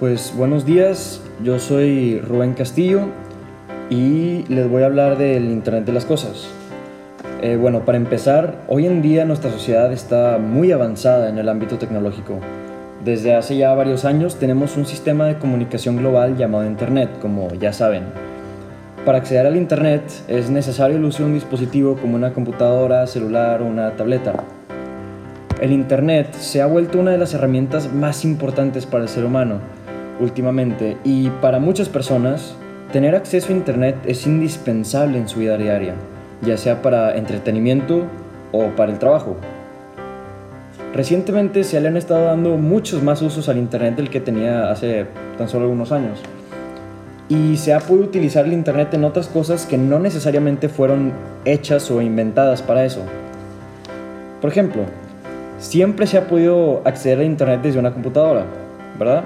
Pues buenos días, yo soy Rubén Castillo y les voy a hablar del Internet de las Cosas. Eh, bueno, para empezar, hoy en día nuestra sociedad está muy avanzada en el ámbito tecnológico. Desde hace ya varios años tenemos un sistema de comunicación global llamado Internet, como ya saben. Para acceder al Internet es necesario el uso de un dispositivo como una computadora, celular o una tableta. El Internet se ha vuelto una de las herramientas más importantes para el ser humano últimamente y para muchas personas tener acceso a Internet es indispensable en su vida diaria, ya sea para entretenimiento o para el trabajo. Recientemente se le han estado dando muchos más usos al Internet del que tenía hace tan solo algunos años. Y se ha podido utilizar el Internet en otras cosas que no necesariamente fueron hechas o inventadas para eso. Por ejemplo, siempre se ha podido acceder a Internet desde una computadora, ¿verdad?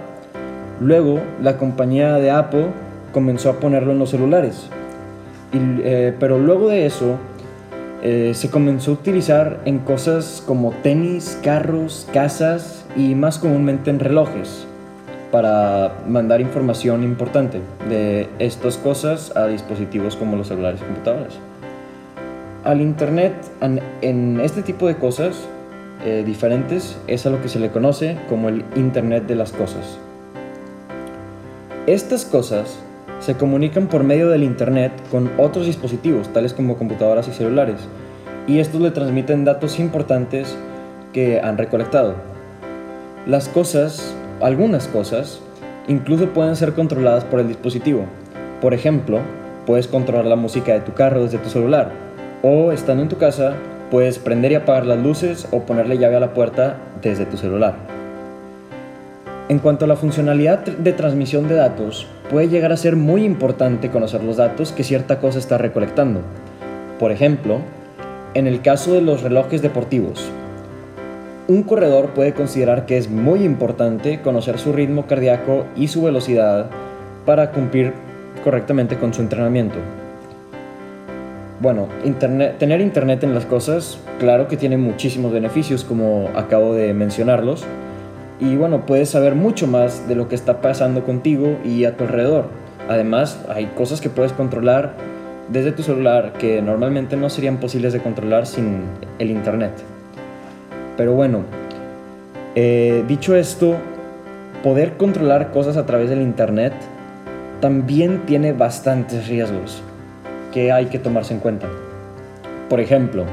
Luego, la compañía de Apple comenzó a ponerlo en los celulares. Eh, pero luego de eso, eh, se comenzó a utilizar en cosas como tenis, carros, casas y más comúnmente en relojes para mandar información importante de estas cosas a dispositivos como los celulares y computadoras. Al Internet, en este tipo de cosas eh, diferentes, es a lo que se le conoce como el Internet de las cosas. Estas cosas se comunican por medio del Internet con otros dispositivos, tales como computadoras y celulares, y estos le transmiten datos importantes que han recolectado. Las cosas, algunas cosas, incluso pueden ser controladas por el dispositivo. Por ejemplo, puedes controlar la música de tu carro desde tu celular, o estando en tu casa, puedes prender y apagar las luces o ponerle llave a la puerta desde tu celular. En cuanto a la funcionalidad de transmisión de datos, puede llegar a ser muy importante conocer los datos que cierta cosa está recolectando. Por ejemplo, en el caso de los relojes deportivos, un corredor puede considerar que es muy importante conocer su ritmo cardíaco y su velocidad para cumplir correctamente con su entrenamiento. Bueno, tener internet en las cosas, claro que tiene muchísimos beneficios como acabo de mencionarlos, y bueno, puedes saber mucho más de lo que está pasando contigo y a tu alrededor. Además, hay cosas que puedes controlar desde tu celular que normalmente no serían posibles de controlar sin el Internet. Pero bueno, eh, dicho esto, poder controlar cosas a través del Internet también tiene bastantes riesgos que hay que tomarse en cuenta. Por ejemplo,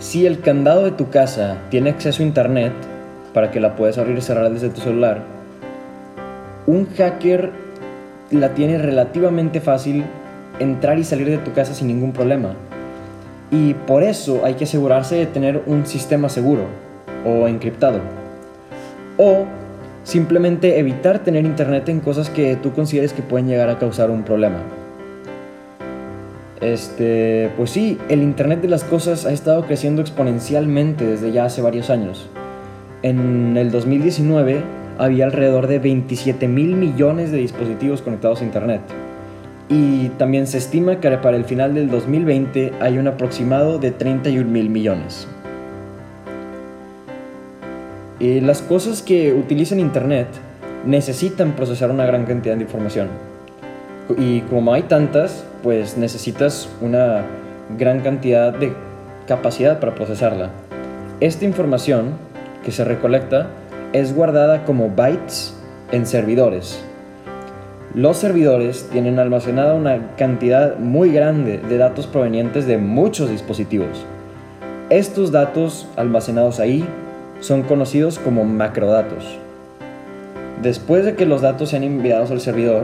si el candado de tu casa tiene acceso a Internet, para que la puedas abrir y cerrar desde tu celular, un hacker la tiene relativamente fácil entrar y salir de tu casa sin ningún problema. Y por eso hay que asegurarse de tener un sistema seguro o encriptado. O simplemente evitar tener internet en cosas que tú consideres que pueden llegar a causar un problema. Este, pues sí, el internet de las cosas ha estado creciendo exponencialmente desde ya hace varios años. En el 2019 había alrededor de 27 mil millones de dispositivos conectados a Internet. Y también se estima que para el final del 2020 hay un aproximado de 31 mil millones. Y las cosas que utilizan Internet necesitan procesar una gran cantidad de información. Y como hay tantas, pues necesitas una gran cantidad de capacidad para procesarla. Esta información que se recolecta es guardada como bytes en servidores. Los servidores tienen almacenada una cantidad muy grande de datos provenientes de muchos dispositivos. Estos datos almacenados ahí son conocidos como macrodatos. Después de que los datos sean enviados al servidor,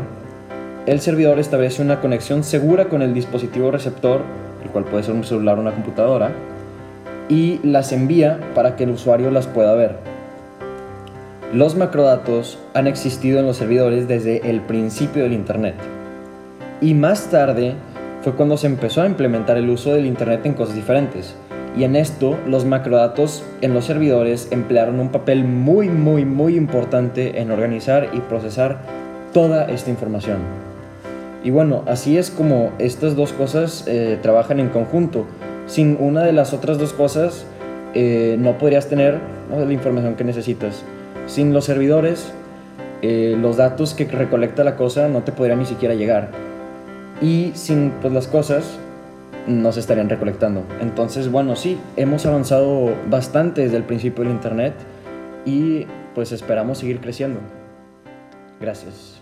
el servidor establece una conexión segura con el dispositivo receptor, el cual puede ser un celular o una computadora, y las envía para que el usuario las pueda ver. Los macrodatos han existido en los servidores desde el principio del Internet. Y más tarde fue cuando se empezó a implementar el uso del Internet en cosas diferentes. Y en esto los macrodatos en los servidores emplearon un papel muy muy muy importante en organizar y procesar toda esta información. Y bueno, así es como estas dos cosas eh, trabajan en conjunto sin una de las otras dos cosas eh, no podrías tener la información que necesitas. Sin los servidores eh, los datos que recolecta la cosa no te podrían ni siquiera llegar. Y sin pues, las cosas no se estarían recolectando. Entonces, bueno, sí, hemos avanzado bastante desde el principio del Internet y pues esperamos seguir creciendo. Gracias.